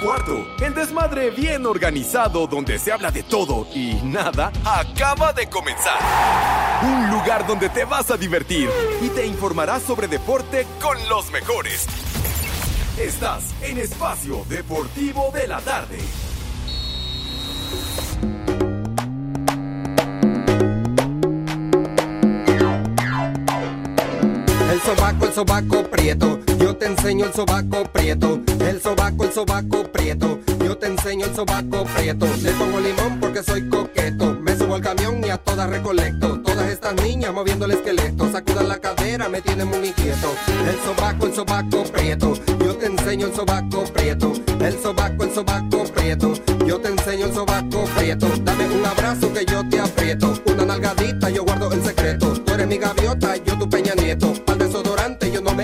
cuarto, el desmadre bien organizado donde se habla de todo y nada acaba de comenzar. Un lugar donde te vas a divertir y te informarás sobre deporte con los mejores. Estás en Espacio Deportivo de la Tarde. El sobaco, el sobaco prieto, yo te enseño el sobaco prieto. El sobaco, el sobaco prieto, yo te enseño el sobaco prieto. Le pongo limón porque soy coqueto, me subo al camión y a todas recolecto. Todas estas niñas moviendo el esqueleto, sacudan la cadera, me tienen muy inquieto. El sobaco, el sobaco prieto, yo te enseño el sobaco prieto. El sobaco, el sobaco prieto, yo te enseño el sobaco prieto. Dame un abrazo que yo te aprieto, una nalgadita yo guardo el secreto. Tú eres mi gaviota, yo tu peña nieto.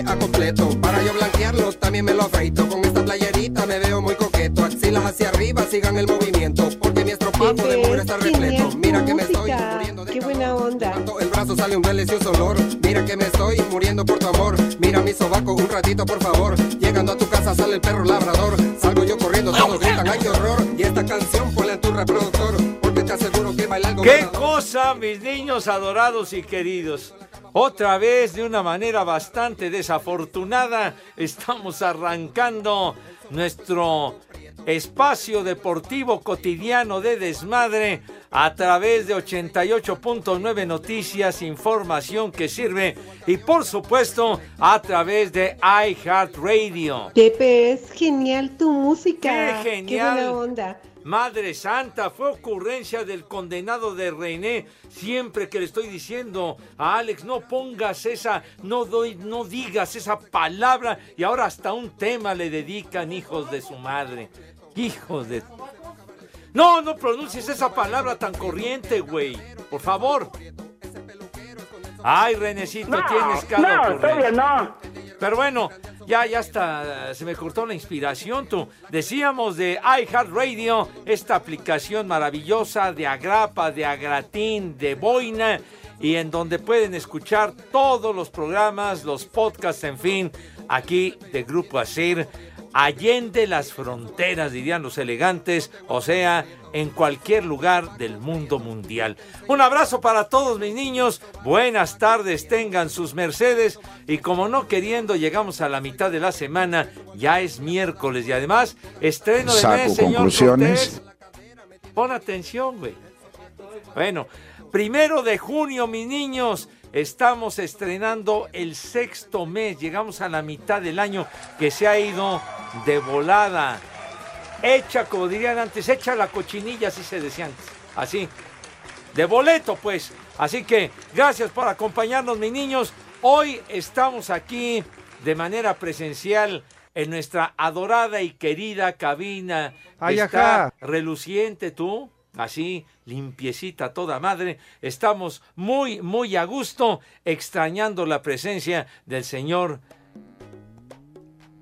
Me acompleto. Para yo blanquearlo también me lo afeito. Con esta playerita me veo muy coqueto. Axilas hacia arriba, sigan el movimiento. Porque mi estropado de mujer está repleto. Mira que me estoy muriendo de Qué buena onda. Cuando el brazo sale un delicioso olor. Mira que me estoy muriendo por tu amor. Mira mi sobaco un ratito, por favor. Llegando a tu casa sale el perro labrador. Salgo yo corriendo, todos gritan, ay qué horror. Y esta canción ponla en tu reproductor. Porque te aseguro que baila algo ¡Qué ganador. cosa, mis niños adorados y queridos! Otra vez, de una manera bastante desafortunada, estamos arrancando nuestro espacio deportivo cotidiano de desmadre a través de 88.9 Noticias, información que sirve y por supuesto a través de iHeartRadio. Pepe, es genial tu música. ¡Qué genial! Qué buena onda. Madre Santa, fue ocurrencia del condenado de René. Siempre que le estoy diciendo a Alex, no pongas esa, no doy, no digas esa palabra. Y ahora hasta un tema le dedican hijos de su madre. Hijos de. No, no pronuncies esa palabra tan corriente, güey. Por favor. Ay, Renecito, tienes cada no, todavía no. Pero bueno, ya, ya está, se me cortó la inspiración, tú. Decíamos de iHeartRadio, esta aplicación maravillosa de agrapa, de agratín, de boina, y en donde pueden escuchar todos los programas, los podcasts, en fin, aquí de Grupo Asir, allende las fronteras, dirían los elegantes, o sea, en cualquier lugar del mundo mundial. Un abrazo para todos mis niños, buenas tardes, tengan sus mercedes, y como no queriendo, llegamos a la mitad de la semana, ya es miércoles, y además, estreno de Saco mes, señor conclusiones. Cortés. Pon atención, güey. Bueno, primero de junio, mis niños, estamos estrenando el sexto mes. Llegamos a la mitad del año que se ha ido de volada. Hecha, como dirían antes, hecha la cochinilla, así se decía antes. Así. De boleto, pues. Así que gracias por acompañarnos, mis niños. Hoy estamos aquí de manera presencial en nuestra adorada y querida cabina. Ay, Está ajá. reluciente tú, así limpiecita toda madre. Estamos muy, muy a gusto, extrañando la presencia del señor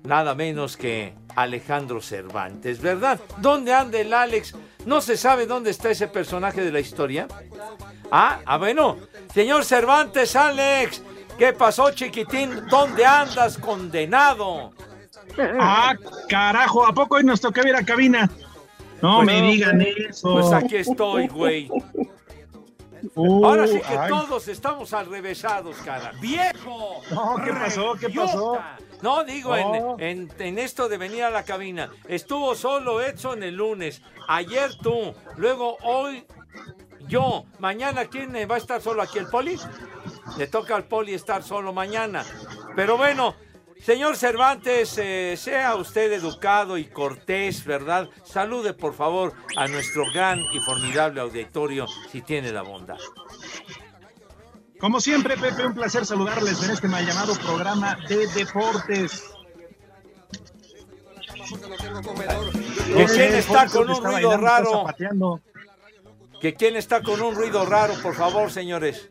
nada menos que Alejandro Cervantes, ¿verdad? ¿Dónde anda el Alex? ¿No se sabe dónde está ese personaje de la historia? Ah, ah, bueno. Señor Cervantes, Alex, ¿qué pasó, chiquitín? ¿Dónde andas, condenado? Ah, carajo, ¿a poco hoy nos toca ir a cabina? No Pues me no, digan eso. Pues aquí estoy, güey. Uh, Ahora sí que ay. todos estamos al revésados, cara. ¡Viejo! No, ¿qué pasó? ¿Qué pasó? No, digo, en-. En, en esto de venir a la cabina. Estuvo solo Edson el lunes. Ayer tú. Luego hoy yo. Mañana, ¿quién va a estar solo aquí? ¿El Poli? Le toca al Poli estar solo mañana. Pero bueno, señor Cervantes, eh, sea usted educado y cortés, ¿verdad? Salude, por favor, a nuestro gran y formidable auditorio, si tiene la bondad. Como siempre, Pepe, un placer saludarles en este mal llamado programa de deportes. ¿Que quién está con un ruido raro? ¿Que quién está con un ruido raro, por favor, señores?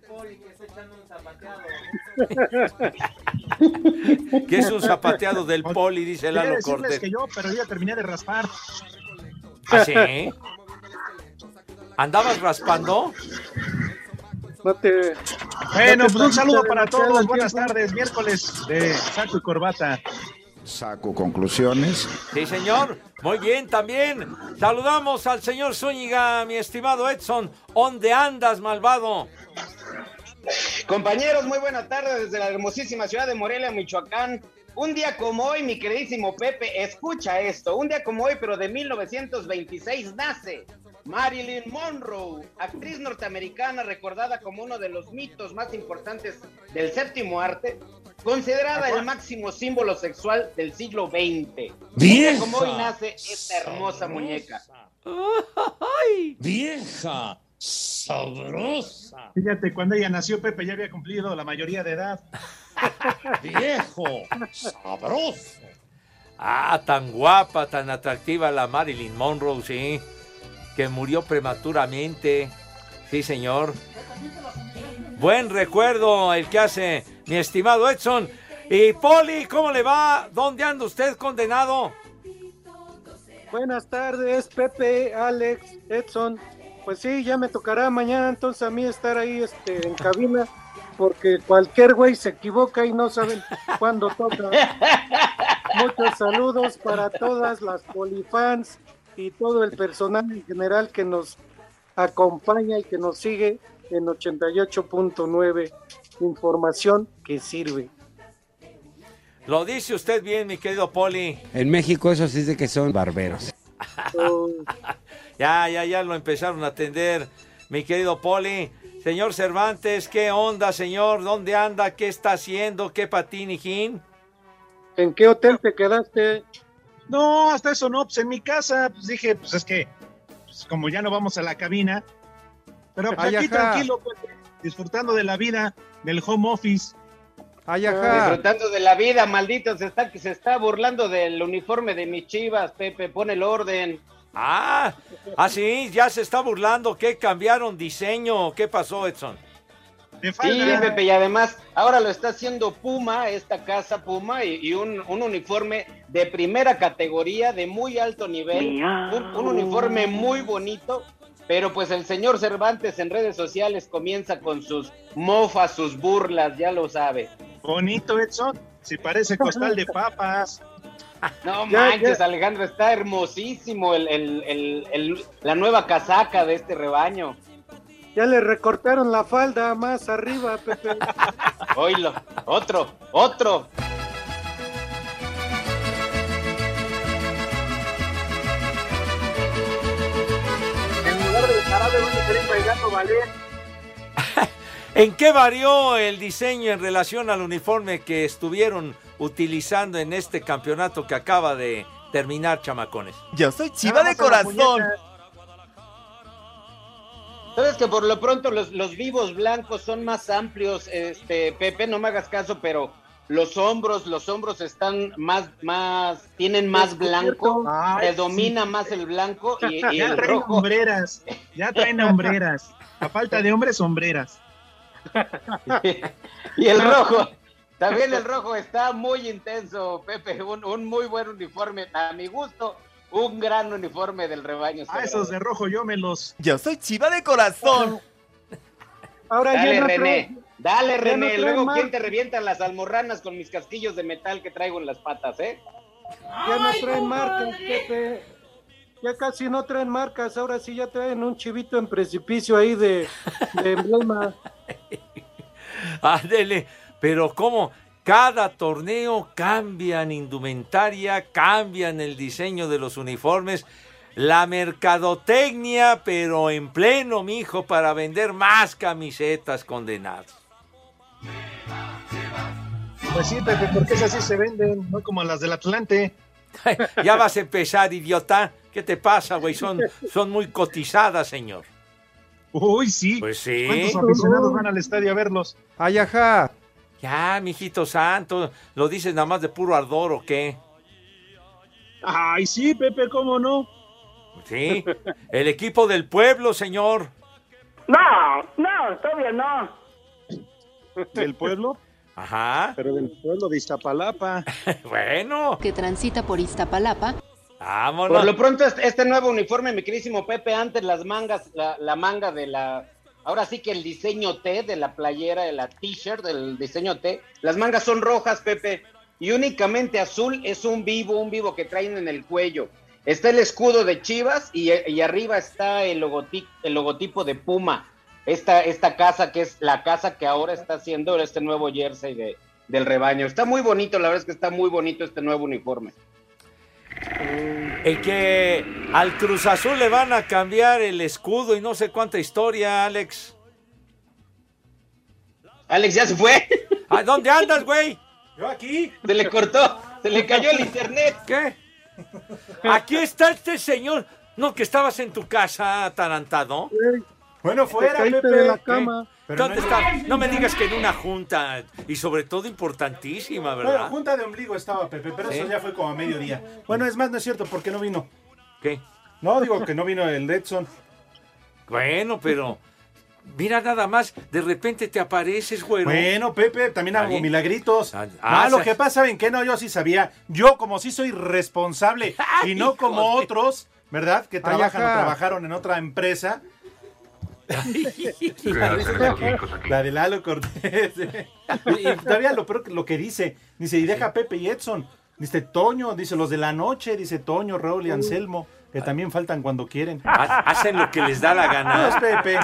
que es un zapateado del poli, dice Lalo Cortés. que yo, pero ya terminé de raspar. ¿Ah, sí? ¿Andabas raspando? Bueno, pues un saludo para todos. Buenas tardes, miércoles de saco y corbata. saco conclusiones. Sí, señor. Muy bien, también. Saludamos al señor Zúñiga, mi estimado Edson. ¿Dónde andas, malvado? Compañeros, muy buena tarde desde la hermosísima ciudad de Morelia, Michoacán. Un día como hoy, mi queridísimo Pepe, escucha esto. Un día como hoy, pero de 1926, nace Marilyn Monroe, actriz norteamericana recordada como uno de los mitos más importantes del séptimo arte, considerada el máximo símbolo sexual del siglo XX. Un día como hoy nace esta hermosa muñeca. Vieja, sabrosa. Fíjate, cuando ella nació, Pepe ya había cumplido la mayoría de edad. Viejo, sabroso. Ah, tan guapa, tan atractiva la Marilyn Monroe, sí. Que murió prematuramente. Sí, señor. Buen recuerdo el que hace mi estimado Edson. Y Poli, ¿cómo le va? ¿Dónde anda usted condenado? Buenas tardes, Pepe, Alex, Edson. Pues sí, ya me tocará mañana entonces a mí estar ahí este, en cabina, porque cualquier güey se equivoca y no saben cuándo toca. Muchos saludos para todas las polifans y todo el personal en general que nos acompaña y que nos sigue en 88.9. Información que sirve. Lo dice usted bien, mi querido Poli. En México eso sí dice que son barberos. Ya, ya, ya lo empezaron a atender, mi querido Poli. Señor Cervantes, ¿qué onda, señor? ¿Dónde anda? ¿Qué está haciendo? ¿Qué patín, hijín? ¿En qué hotel te quedaste? No, hasta eso no, pues en mi casa, pues dije, pues es que, pues como ya no vamos a la cabina, pero pues aquí ajá. tranquilo, Pepe, disfrutando de la vida, del home office. Ay, ajá. Disfrutando de la vida, maldito, se está, que se está burlando del uniforme de mis chivas, Pepe, pone el orden. Ah, ah, sí, ya se está burlando. ¿Qué cambiaron diseño? ¿Qué pasó, Edson? Sí. Pepe, y además ahora lo está haciendo Puma, esta casa Puma, y, y un, un uniforme de primera categoría, de muy alto nivel, un, un uniforme muy bonito, pero pues el señor Cervantes en redes sociales comienza con sus mofas, sus burlas, ya lo sabe. Bonito, Edson. Si parece costal de papas. No Ya, manches, ya. Alejandro, está hermosísimo el, el- el- el- la nueva casaca de este rebaño. Ya le recortaron la falda más arriba, Pepe. Oílo, otro, otro. En lugar de jarabe querer bailando ballet. ¿En qué varió el diseño en relación al uniforme que estuvieron utilizando en este campeonato que acaba de terminar, chamacones? Yo soy chiva de Vamos a la corazón. Sabes que por lo pronto los, los vivos blancos son más amplios, este Pepe, no me hagas caso, pero los hombros, los hombros están más, más, tienen más blanco, Ay, predomina más el blanco y, y Ya el traen rojo. hombreras. Ya traen hombreras. A falta de hombres, sombreras. Y el rojo, también el rojo está muy intenso, Pepe, un, un muy buen uniforme, a mi gusto, un gran uniforme del rebaño. A Ah, esos de rojo yo me los. Yo soy chiva de corazón. Ahora Dale, ya no René, trae- dale, ya René, luego mar- quién te revientan las almorranas con mis casquillos de metal que traigo en las patas, ¿eh? ya no traen marcas, Pepe. Ya casi no traen marcas, ahora sí ya traen un chivito en precipicio ahí de, de emblema. Ándele, pero ¿cómo? Cada torneo cambian indumentaria, cambian el diseño de los uniformes, la mercadotecnia, pero en pleno, mijo, para vender más camisetas condenadas. Pues sí, Pepe, porque esas sí se venden, no como las del Atlante. ya vas a empezar, idiota. ¿Qué te pasa, güey? Son, son muy cotizadas, señor. Uy, sí. Pues sí. ¿Cuántos aficionados van al estadio a verlos? Ay, ajá. Ya, mijito santo, ¿lo dices nada más de puro ardor o qué? Ay, sí, Pepe, ¿cómo no? Sí, el equipo del pueblo, señor. No, no, todavía no. ¿Del pueblo? Ajá. Pero del pueblo de Iztapalapa. Bueno, que transita por Iztapalapa. Por lo pronto, este, este nuevo uniforme, mi queridísimo Pepe, antes las mangas, la, la manga de la. Ahora sí que el diseño T de la playera, de la t-shirt, del diseño T. Las mangas son rojas, Pepe. y únicamente azul es un vivo, un vivo que traen en el cuello. Está el escudo de Chivas y, y arriba está el logotipo, el logotipo de Puma. Esta, esta casa que es la casa que ahora está haciendo este nuevo jersey de, del rebaño. Está muy bonito, la verdad es que está muy bonito este nuevo uniforme. El que al Cruz Azul le van a cambiar el escudo y no sé cuánta historia, Alex. Alex ya se fue. ¿A dónde andas, güey? Yo aquí. Se le cortó, se le cayó el internet. ¿Qué? Aquí está este señor. No, que estabas en tu casa atarantado. Bueno, fuera, Pepe. de la cama. Pero ¿Dónde no- está? No me digas que en una junta y sobre todo importantísima, Bueno, ¿verdad? junta de ombligo estaba Pepe, pero ¿Sí? eso ya fue como a mediodía. Bueno, es más, no es cierto, porque no vino. ¿Qué? No, digo que no vino el Edson. Bueno, pero mira nada más, de repente te apareces, güero. Bueno, Pepe, también hago milagritos. Ah, lo que pasa, ¿saben qué? No, yo sí sabía. Yo, como sí soy responsable y no como de- otros, ¿verdad? Que Ay, trabajan o trabajaron en otra empresa. La de Lalo Cortés. y y todavía lo peor que- lo que dice, dice, y deja a Pepe y Edson. Dice Toño, dice los de la noche, dice Toño, Raúl y Anselmo, que también faltan cuando quieren. Ha- Hacen lo que les da la No es gana. Pepe,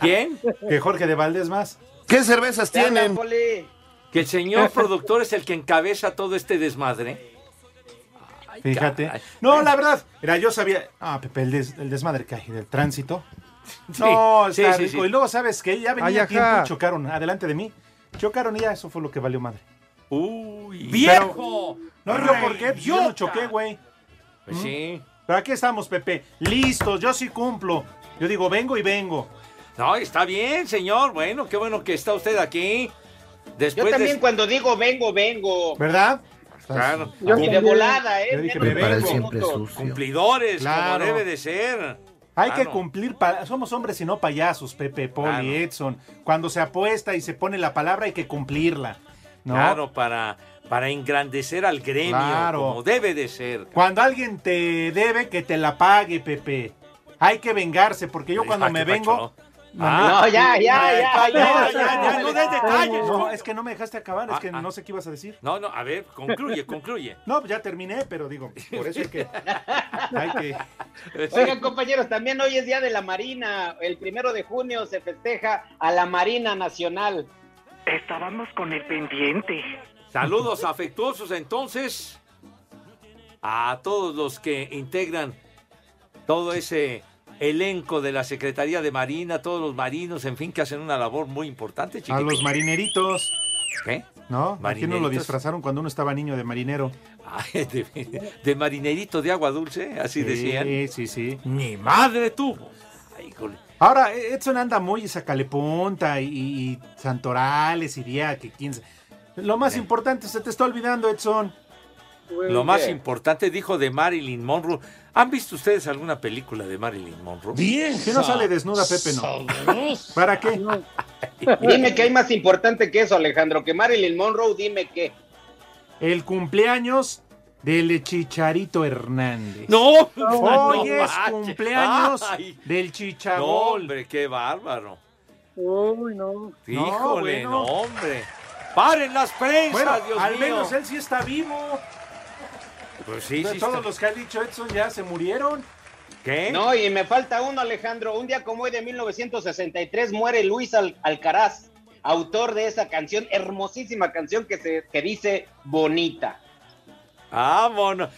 ¿Quién? que Jorge de Valdés más. ¿Qué cervezas tienen? Que el señor productor es el que encabeza todo este desmadre. Fíjate. No, la verdad, mira, yo sabía. Ah, Pepe, el, des- el desmadre que hay del tránsito. No, sí, está sí, rico. sí. Y luego, ¿sabes qué? Ya venía Ay, a tiempo ajá. y chocaron adelante de mí. Chocaron y ya, eso fue lo que valió madre. Uy, ¡Viejo! No, yo por qué, Pues yo no choqué, güey. Pues sí. Pero aquí estamos, Pepe. Listos, yo sí cumplo. Yo digo, vengo y vengo. No, está bien, señor. Bueno, qué bueno que está usted aquí. Después Yo también de... cuando digo vengo, vengo. ¿Verdad? Claro. Yo Y de volada, ¿eh? Yo dije, me vengo. Cumplidores, Claro. como debe de ser. Hay que Claro. cumplir, somos hombres y no payasos, Pepe, Poli, Claro. Edson. Cuando se apuesta y se pone la palabra hay que cumplirla. ¿no? Claro, para, para engrandecer al gremio, Claro. como debe de ser. Cuando alguien te debe, que te la pague, Pepe. Hay que vengarse, porque yo cuando Ah, me ¿qué vengo... Ah, No, ya, ya, Ay, ya, ya, ya, no des detalles. No, es que no me dejaste acabar, es Ah, que ah. no sé qué ibas a decir. No, no, a ver, concluye, concluye. No, pues ya terminé, pero digo, por eso hay que... Hay que... Oigan, compañeros, también hoy es Día de la Marina. El primero de junio se festeja a la Marina Nacional. Estábamos con el pendiente. Saludos afectuosos entonces a todos los que integran todo ese elenco de la Secretaría de Marina, todos los marinos, en fin, que hacen una labor muy importante, A chiquitos. los marineritos, ¿Qué? ¿no? Aquí nos lo disfrazaron cuando uno estaba niño de marinero. Ay, de, de marinerito de agua dulce, así decían. Sí, sí, sí. Ni madre tuvo. Ay, híjole. Ahora, Edson anda muy sacalepunta y, y santorales y día que quién sabe. Lo más importante, se te está olvidando, Edson. Lo más ¿Qué? importante dijo de Marilyn Monroe. ¿Han visto ustedes alguna película de Marilyn Monroe? Vieja. Que no sale desnuda, Pepe, no. ¿Para qué? Dime que hay más importante que eso, Alejandro, que Marilyn Monroe, dime que. El cumpleaños del Chicharito Hernández. No, Hoy no es manches. cumpleaños Ay, del No, Chichagol. hombre, qué bárbaro. Uy, no. Híjole, bueno. no, hombre. ¡Paren las prensas, Bueno, Dios al mío! menos él sí está vivo. Pues sí, sí todos está- los que ha dicho Edson ya se murieron. ¿Qué? No, y me falta uno, Alejandro. Un día como hoy de 1963 muere Luis Al- Alcaraz, autor de esa canción, hermosísima canción que, se, que dice Bonita. Vámonos.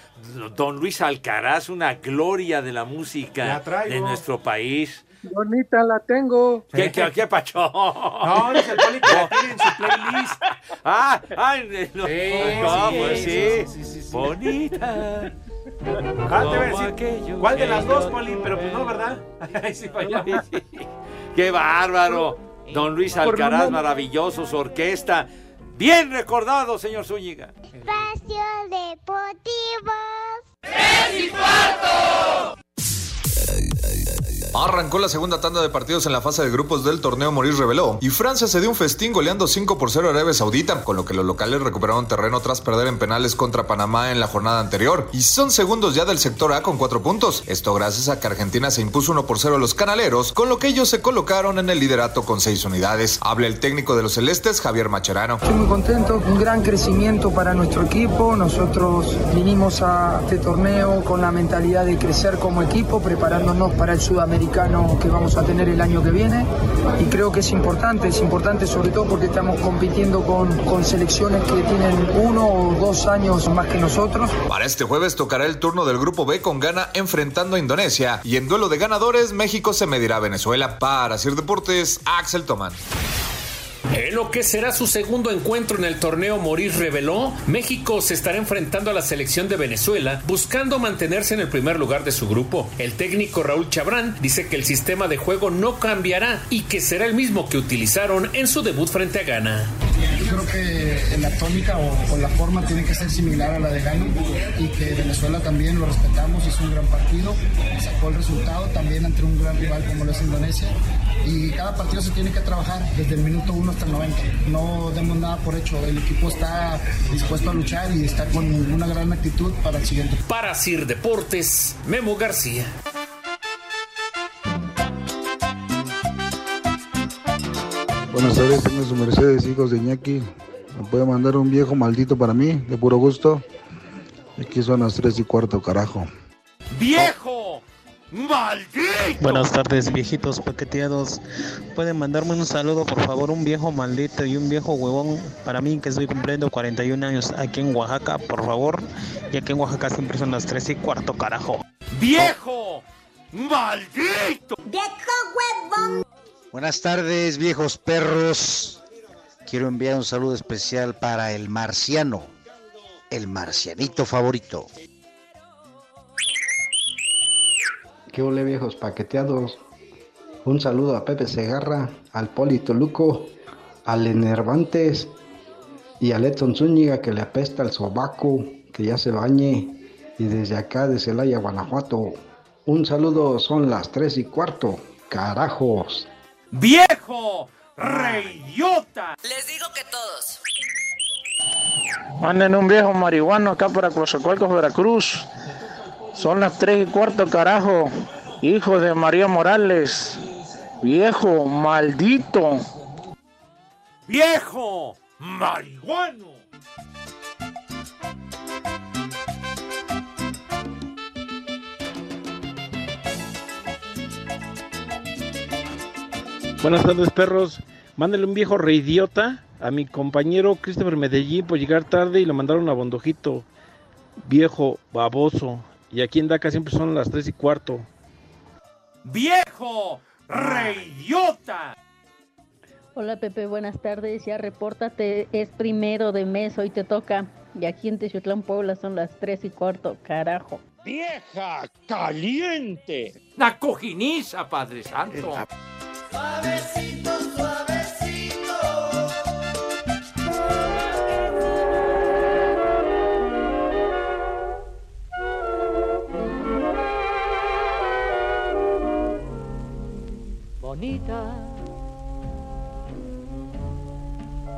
Don Luis Alcaraz, una gloria de la música La de nuestro país. Bonita la tengo. ¿Qué, qué, qué pacho? No, dice el Poli que la tiene en su playlist. Ah, ay, no, Sí, no, sí, pues sí, sí. sí, sí, sí. Bonita. Ah, te voy a Como decir, aquello ¿cuál de las dos, Poli? Pero pues no, ¿verdad? Ahí sí. ¡Qué bárbaro! Don Luis Alcaraz, maravilloso, su orquesta. Bien recordado, señor Zúñiga. Espacio Deportivo. Arrancó la segunda tanda de partidos en la fase de grupos del torneo Morir reveló y Francia se dio un festín goleando 5 por 0 a Arabia Saudita, con lo que los locales recuperaron terreno tras perder en penales contra Panamá en la jornada anterior y son segundos ya del sector A con 4 puntos. Esto gracias a que Argentina se impuso 1 por 0 a los canaleros, con lo que ellos se colocaron en el liderato con 6 unidades. Habla el técnico de los celestes, Javier Macherano. Estoy muy contento, un gran crecimiento para nuestro equipo. Nosotros vinimos a este torneo con la mentalidad de crecer como equipo, preparándonos para el sudamericano que vamos a tener el año que viene. Y creo que es importante, es importante sobre todo porque estamos compitiendo con, con selecciones que tienen uno o dos años más que nosotros. Para este jueves tocará el turno del grupo B con Ghana enfrentando a Indonesia y en duelo de ganadores México se medirá a Venezuela. Para Sir Deportes, Axel Toman. En lo que será su segundo encuentro en el torneo Morir reveló, México se estará enfrentando a la selección de Venezuela buscando mantenerse en el primer lugar de su grupo. El técnico Raúl Chabrán dice que el sistema de juego no cambiará y que será el mismo que utilizaron en su debut frente a Ghana. Yo creo que la tónica o, o, la forma tiene que ser similar a la de Ghana y que Venezuela también lo respetamos, hizo un gran partido, sacó el resultado también ante un gran rival como lo es Indonesia y cada partido se tiene que trabajar desde el minuto 1 hasta el 90. No demos nada por hecho, el equipo está dispuesto a luchar y está con una gran actitud para el siguiente. Para Sir Deportes, Memo García. Buenas tardes, tengo su Mercedes, hijos de Iñaki. Me puede mandar un viejo maldito para mí, de puro gusto. Aquí son las 3 y cuarto, carajo. ¡Viejo! ¡Maldito! Buenas tardes, viejitos paqueteados. Pueden mandarme un saludo, por favor, un viejo maldito y un viejo huevón para mí que estoy cumpliendo 41 años aquí en Oaxaca, por favor. Y aquí en Oaxaca siempre son las 3 y cuarto, carajo. ¡Viejo! ¡Maldito! ¡Viejo huevón! Buenas tardes, viejos perros. Quiero enviar un saludo especial para el marciano, el marcianito favorito. ¿Qué ole viejos paqueteados? Un saludo a Pepe Segarra, al Polito Luco, al Enervantes y a Letson Zúñiga que le apesta el sobaco, que ya se bañe. Y desde acá de Celaya, Guanajuato, un saludo, son las tres y cuarto. Carajos. ¡Viejo! ¡Reidiota! Les digo que todos. Manden un viejo marihuano acá para Coatzacoalcos, Veracruz. Son las tres y cuarto, carajo. Hijo de María Morales. Viejo, maldito. ¡Viejo! ¡Marihuano! Buenas tardes, perros. Mándale un viejo reidiota a mi compañero Christopher Medellín por llegar tarde y le mandaron a Bondojito. Viejo baboso. Y aquí en DACA siempre son las tres y cuarto. ¡Viejo! ¡Reidiota! Hola Pepe, buenas tardes. Ya repórtate, es primero de mes, hoy te toca. Y aquí en Techutlán, Puebla son las tres y cuarto, carajo. ¡Vieja caliente! ¡La cojiniza, Padre Santo!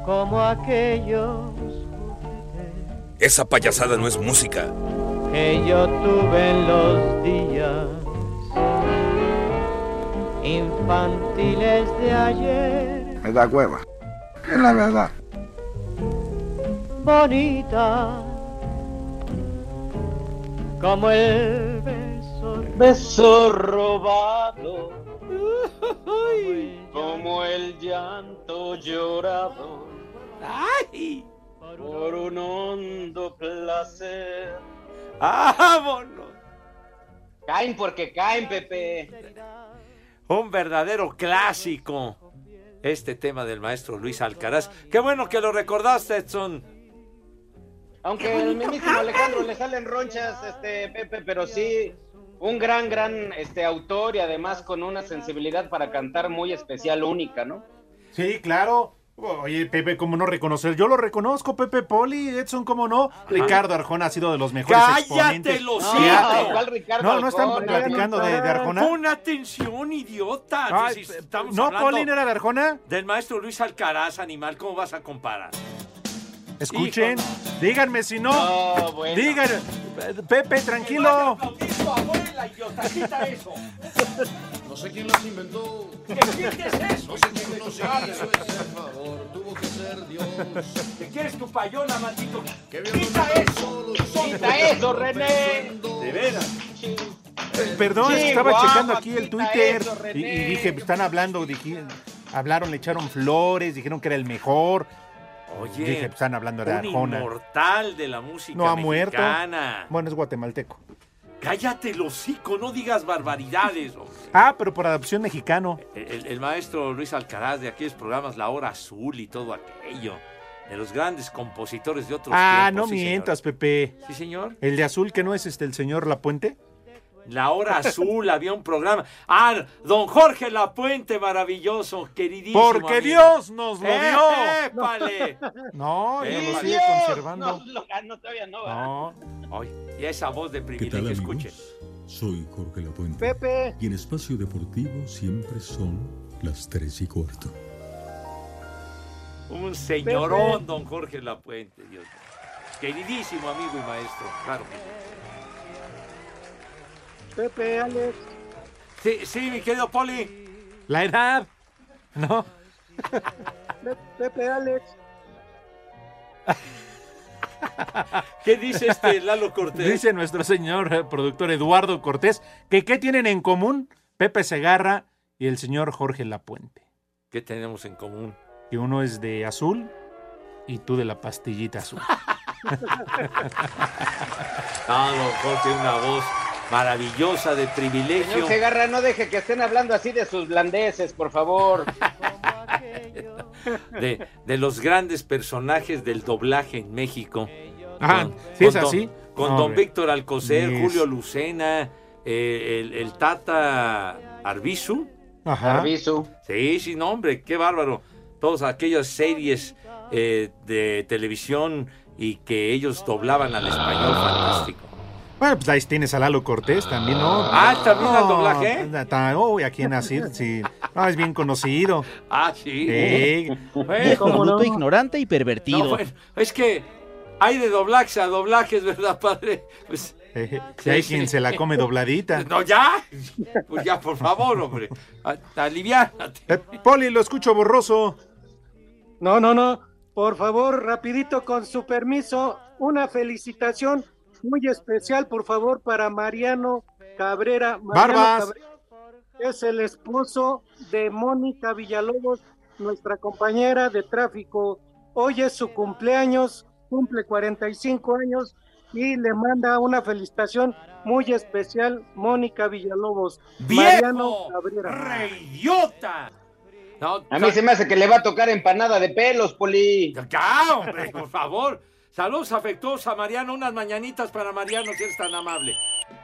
Como aquellos Esa payasada no es música. que yo tuve en los días infantiles de ayer. Me da hueva. Es la verdad. Bonita como el beso, Beso robado. Como el llanto llorado. ¡Ay! Por un hondo placer. ¡Vámonos! Caen porque caen, Pepe. Un verdadero clásico. Este tema del maestro Luis Alcaraz. Qué bueno que lo recordaste, Edson. Aunque el mismísimo Alejandro le salen ronchas, este Pepe, pero sí, un gran, gran este autor y además con una sensibilidad para cantar muy especial, única, ¿no? Sí, claro. Oye, Pepe, ¿cómo no reconocer? Yo lo reconozco, Pepe Poli, Edson, ¿cómo no? Ricardo Arjona ha sido de los mejores ¡Cállate exponentes. los que hijos! ha- ¿Cuál Ricardo No, no están platicando de, de Arjona. Pon atención, idiota. Ay, Si estamos ¿No, Poli, no era de Arjona? Del maestro Luis Alcaraz, animal, ¿cómo vas a comparar? Escuchen, díganme si no. No, bueno. Digan, Pepe, tranquilo. tu abuela, idiota, quita eso. No sé quién las inventó. ¿Qué es eso? No sé quién nos hizo ese favor. Tuvo que ser Dios. ¿Te quieres tu payola, maldito? ¡Quita eso! Quita eso, René. De veras. Perdón, estaba checando aquí el Twitter eso, y, dije, están hablando, dije, hablaron, le echaron flores, dijeron que era el mejor. Oye, Dije, pues, están hablando de un Arjona. inmortal de la música No ha muerto. Bueno, es guatemalteco. Cállate el hocico, no digas barbaridades. hombre. Ah, pero por adopción mexicano. El, el maestro Luis Alcaraz de aquellos programas La Hora Azul y todo aquello. De los grandes compositores de otros Ah, tiempos. no sí, señor. mientas, Pepe. Sí, señor. El de azul, que no es este el señor Lapuente. La Hora Azul, había un programa. Ah, don Jorge Lapuente, maravilloso, queridísimo. Porque amigo. Dios nos lo ¡Eh, dio. épale! No, Eh, lo sigue Dios, conservando. No, lo- ah, no, todavía no. ¿verdad? No. Y esa voz de ¿Qué privilegio, tal escuche. Soy Jorge Lapuente. Pepe. Y en Espacio Deportivo siempre son las tres y cuarto. Un señorón, Pepe. don Jorge Lapuente, Dios mío. Queridísimo amigo y maestro, claro que sí. Pepe, Alex. Sí, sí, mi querido Poli. La edad. No. Pe- Pepe, Alex. ¿Qué dice este Lalo Cortés? Dice nuestro señor eh, productor Eduardo Cortés que ¿qué tienen en común Pepe Segarra y el señor Jorge Lapuente? ¿Qué tenemos en común? Que uno es de azul y tú de la pastillita azul. Ah, don Jorge, una voz maravillosa de privilegio. Señor Segarra, no deje que estén hablando así de sus blandeces, por favor. de, de los grandes personajes del doblaje en México. Ah, ¿sí es don- así? Con No, don. Víctor Alcocer, Yes. Julio Lucena, eh, el, el Tata Arbizu. Ajá. Arbizu. Sí, sí, no, hombre, qué bárbaro. Todas aquellas series eh, de televisión y que ellos doblaban al español fantástico. Bueno, pues ahí tienes a Lalo Cortés también, ¿no? Ah, ¿también al doblaje? Uy, aquí en Asir, sí. No, es bien conocido. Ah, sí. No. bruto, ignorante y pervertido. No, bueno, es que hay de doblajes a doblajes, ¿verdad, padre? Pues, Eh, Si hay Sí, quien sí. se la come dobladita. no, ya. Pues ya, por favor, hombre. Aliviánate. Eh, Poli, lo escucho borroso. No, no, no. Por favor, rapidito, con su permiso, una felicitación muy especial, por favor, para Mariano Cabrera. Mariano Barbas. Cabrera es el esposo de Mónica Villalobos, nuestra compañera de tráfico. Hoy es su cumpleaños, cumple 45 años y le manda una felicitación muy especial Mónica Villalobos. Mariano. Cabrera. ¡Reyota! No, A mí se me hace que le va a tocar empanada de pelos, Poli. Ya, hombre, por favor. Saludos afectuosos a Mariano. Unas mañanitas para Mariano, si eres tan amable.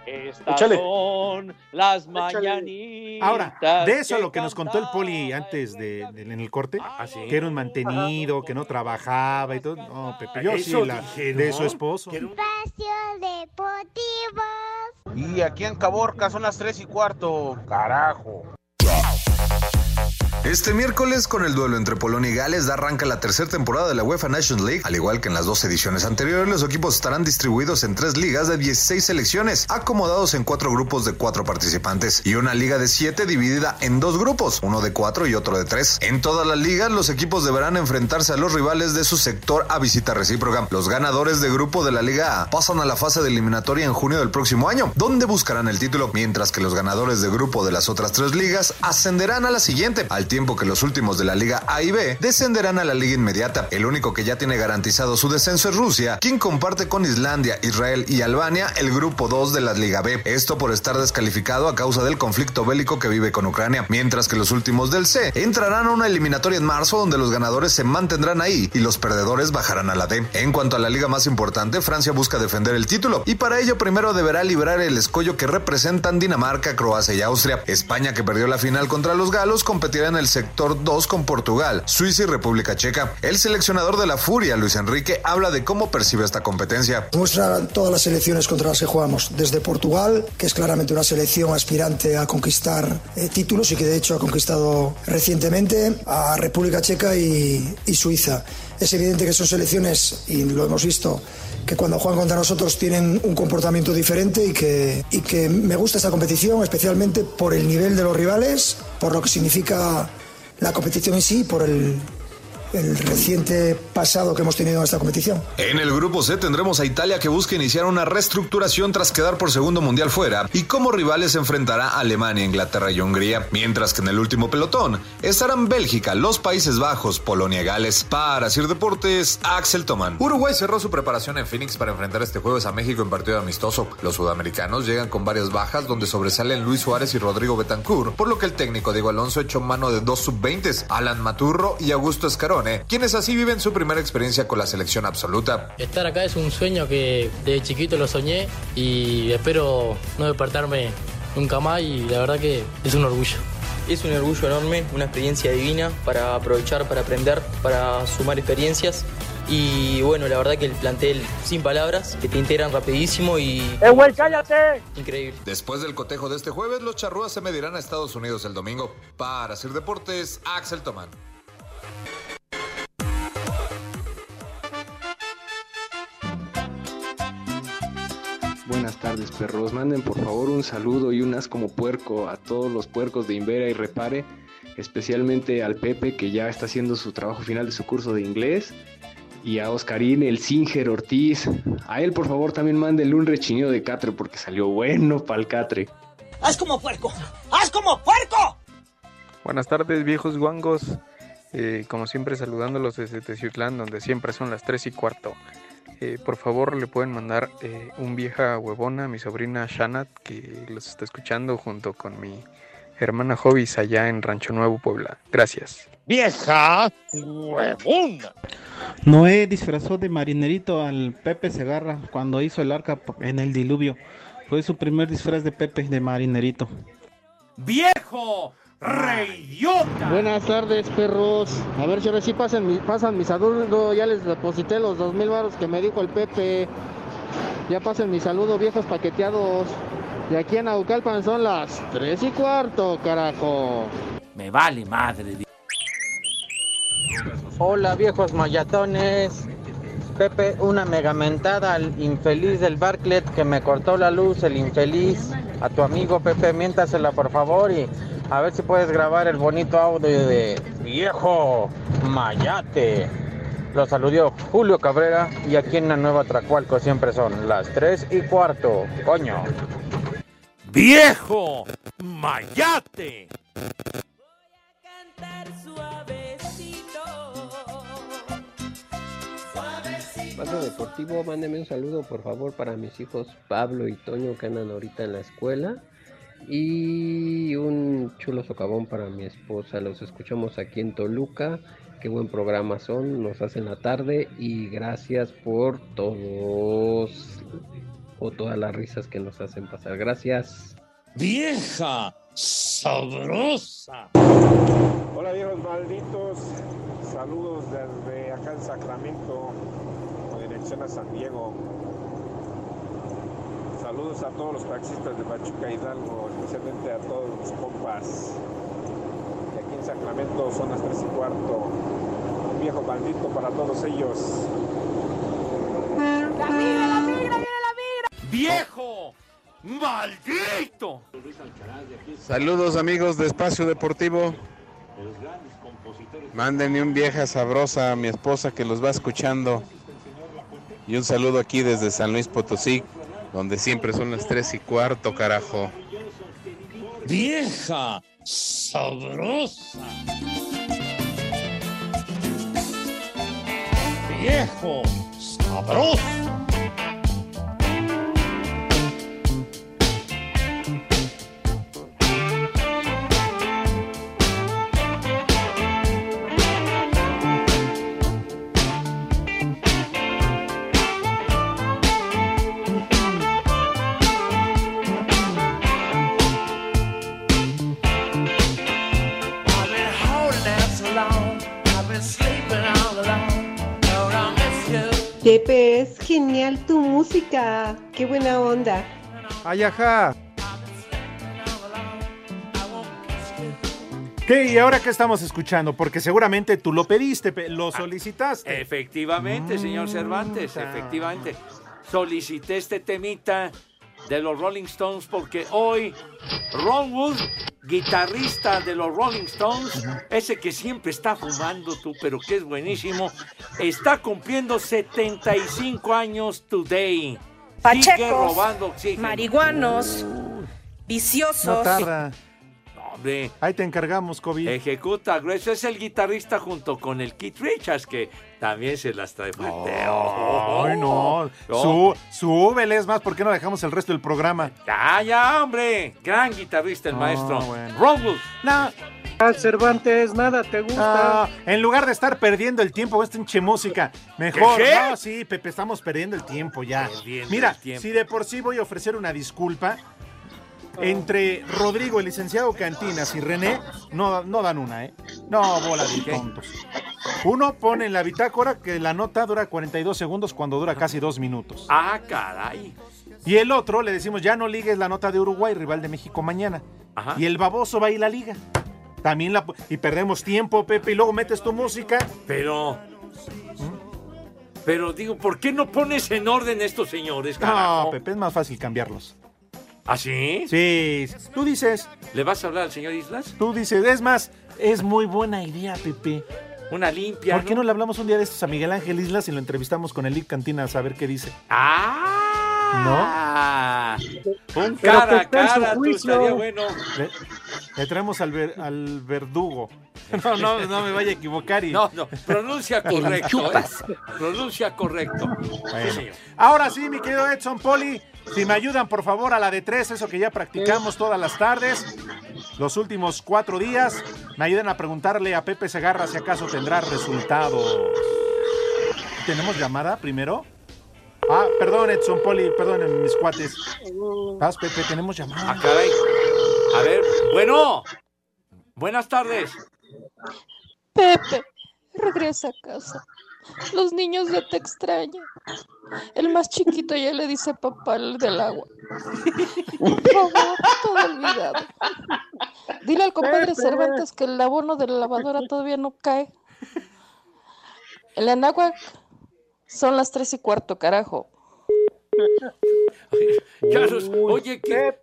Estas Échale. son las mañanitas. Ahora, de eso a lo que nos contó el Poli antes de, de- en el corte, Ah, sí. que era un mantenido, que no trabajaba y todo. No, Pepe, yo sí, la- de su esposo. Espacio Deportivo. Y aquí en Caborca son las 3 y cuarto. Carajo. Este miércoles, con el duelo entre Polonia y Gales, da arranca la tercera temporada de la UEFA Nations League. Al igual que en las dos ediciones anteriores, los equipos estarán distribuidos en tres ligas de 16 selecciones, acomodados en cuatro grupos de cuatro participantes, y una liga de siete dividida en dos grupos, uno de cuatro y otro de tres. En todas las ligas, los equipos deberán enfrentarse a los rivales de su sector a visita recíproca. Los ganadores de grupo de la Liga A pasan a la fase de eliminatoria en junio del próximo año, donde buscarán el título, mientras que los ganadores de grupo de las otras tres ligas ascenderán a la siguiente, al tiempo que los últimos de la Liga A y B descenderán a la Liga Inmediata. El único que ya tiene garantizado su descenso es Rusia, quien comparte con Islandia, Israel y Albania el grupo 2 de la Liga B. Esto por estar descalificado a causa del conflicto bélico que vive con Ucrania, mientras que los últimos del C entrarán a una eliminatoria en marzo donde los ganadores se mantendrán ahí y los perdedores bajarán a la D. En cuanto a la liga más importante, Francia busca defender el título y para ello primero deberá librar el escollo que representan Dinamarca, Croacia y Austria. España, que perdió la final contra los galos, competirá en el sector 2 con Portugal, Suiza y República Checa. El seleccionador de la Furia, Luis Enrique, habla de cómo percibe esta competencia. Muestra todas las selecciones contra las que jugamos, desde Portugal, que es claramente una selección aspirante a conquistar eh, títulos y que de hecho ha conquistado recientemente, a República Checa y, y Suiza. Es evidente que son selecciones, y lo hemos visto, que cuando juegan contra nosotros tienen un comportamiento diferente y que, y que me gusta esta competición, especialmente por el nivel de los rivales, por lo que significa la competición en sí, por el, el reciente pasado que hemos tenido en esta competición. En el grupo C tendremos a Italia que busca iniciar una reestructuración tras quedar por segundo mundial fuera y como rivales se enfrentará a Alemania, Inglaterra y Hungría, mientras que en el último pelotón estarán Bélgica, los Países Bajos, Polonia y Gales. Para Sir Deportes, Axel Toman. Uruguay cerró su preparación en Phoenix para enfrentar este jueves a México en partido amistoso. Los sudamericanos llegan con varias bajas donde sobresalen Luis Suárez y Rodrigo Betancourt, por lo que el técnico Diego Alonso echó mano de dos sub-20, Alan Maturro y Augusto Escarone, quienes así viven su primera experiencia con la selección absoluta. Estar acá es un sueño que de chiquito lo soñé y espero no despertarme nunca más y la verdad que es un orgullo. Es un orgullo enorme, una experiencia divina para aprovechar, para aprender, para sumar experiencias. Y bueno, la verdad que el plantel sin palabras, que te integran rapidísimo y... ¡Eh, güey, cállate! Increíble. Después del cotejo de este jueves, los charrúas se medirán a Estados Unidos el domingo. Para Sir Deportes, Axel Tomán. Buenas tardes, perros. Manden por favor un saludo y un as como puerco a todos los puercos de Invera y Repare, especialmente al Pepe que ya está haciendo su trabajo final de su curso de inglés, y a Oscarín, el Singer Ortiz. A él, por favor, también mándenle un rechinido de catre porque salió bueno para el catre. ¡Haz como puerco! ¡Haz como puerco! Buenas tardes, viejos guangos. Eh, como siempre, saludándolos desde Teciutlán, donde siempre son las 3 y cuarto. Eh, por favor, le pueden mandar eh, un vieja huevona a mi sobrina Shanat, que los está escuchando junto con mi hermana Hobbies allá en Rancho Nuevo, Puebla. Gracias. ¡Vieja huevona! Noé disfrazó de marinerito al Pepe Segarra cuando hizo el arca en el diluvio. Fue su primer disfraz de Pepe de marinerito. ¡Viejo! ¡Reidiota! Buenas tardes, perros. A ver si ahora sí pasan, mi- pasan mi saludo. Ya les deposité los dos mil baros que me dijo el Pepe. Ya pasen mi saludo, viejos paqueteados. Y aquí en Aucalpan son las tres y cuarto, carajo. Me vale madre. Hola viejos mayatones. Pepe, una megamentada al infeliz del Barclet que me cortó la luz, el infeliz. A tu amigo Pepe, miéntasela por favor y a ver si puedes grabar el bonito audio de viejo mayate. Los saludó Julio Cabrera y aquí en la Nueva Tracualco siempre son las 3 y cuarto. Coño. ¡Viejo! ¡Mayate! Banda Deportivo, mándeme un saludo por favor para mis hijos Pablo y Toño que andan ahorita en la escuela. Y un chulo socavón para mi esposa. Los escuchamos aquí en Toluca. Qué buen programa son, nos hacen la tarde y gracias por todos o todas las risas que nos hacen pasar. Gracias. ¡Vieja sabrosa! Hola viejos malditos, saludos desde acá en Sacramento, con dirección a San Diego. Saludos a todos los taxistas de Pachuca Hidalgo, especialmente a todos los compas. Y aquí en Sacramento son las 3 y cuarto. Un viejo maldito para todos ellos. ¡La migra, la migra, viene la migra! ¡Viejo! ¡Maldito! Saludos amigos de Espacio Deportivo. Mándenme un vieja sabrosa a mi esposa que los va escuchando. Y un saludo aquí desde San Luis Potosí, donde siempre son las 3 y cuarto, carajo. ¡Vieja sabrosa! ¡Viejo sabroso! Es genial tu música. Qué buena onda. Ay, ajá. ¿Qué? ¿Y ahora qué estamos escuchando? Porque seguramente tú lo pediste, pe- lo solicitaste. Efectivamente, señor Cervantes, efectivamente. Solicité este temita de los Rolling Stones porque hoy Ron Wood, guitarrista de los Rolling Stones, ese que siempre está fumando tú, pero que es buenísimo, está cumpliendo 75 años today. Sigue Pachecos, robando oxígeno. marihuanos, No viciosos. tarda. Hombre. Ahí te encargamos, COVID. Ejecuta grueso. Es el guitarrista junto con el Keith Richards, que también se las trae fuerte. Ay, no. No. Sú- súbele, es más, ¿por qué no dejamos el resto del programa? Ya, ya, hombre. Gran guitarrista el No, maestro. bueno. Ron Wood. No. Ah, Cervantes, nada te gusta. Ah, en lugar de estar perdiendo el tiempo con esta hinche música, mejor. ¿Qué? No, sí, Pepe, estamos perdiendo el tiempo ya. Perdiendo Mira, el tiempo. si de por sí voy a ofrecer una disculpa, entre Rodrigo, el licenciado Cantinas y René, no, no dan una, ¿eh? No, bola de tontos. Uno pone en la bitácora que la nota dura 42 segundos cuando dura casi dos minutos. Ah, caray. Y el otro le decimos, ya no ligues la nota de Uruguay, rival de México mañana. Ajá. Y el baboso va y la liga. También la... Y perdemos tiempo, Pepe, y luego metes tu música. Pero. Pero digo, ¿por qué no pones en orden estos señores, No, carajo? Pepe, es más fácil cambiarlos. ¿Ah, sí? Sí, tú dices, ¿Le vas a hablar al señor Islas? tú dices, es más, es muy buena idea, Pepe. Una limpia. ¿Por qué no le hablamos un día de estos a Miguel Ángel Islas y lo entrevistamos con el Lick Cantina a saber qué dice? ¡Ah! Un Pero cara a cara, tú estaría bueno. Le, le traemos al, ver- al verdugo. No, no, no me vaya a equivocar y... No, no, pronuncia correcto. ¿eh? Pronuncia correcto. Bueno. Sí. Ahora sí, mi querido Edson Poli, si me ayudan por favor a la de tres, eso que ya practicamos todas las tardes, los últimos cuatro días, me ayudan a preguntarle a Pepe Segarra si acaso tendrá resultados. ¿Tenemos llamada primero? Ah, perdón Edson Poli, perdón mis cuates. Vas, Pepe, tenemos llamada. Ah, caray. A ver, bueno. Buenas tardes. Pepe, regresa a casa. Los niños ya te extrañan. El más chiquito ya le dice papá el del agua. Todo olvidado. Dile al compadre. Cervantes que el abono de la lavadora todavía no cae. El enáhuac son las tres y cuarto, carajo. Carlos, oye, ¿qué?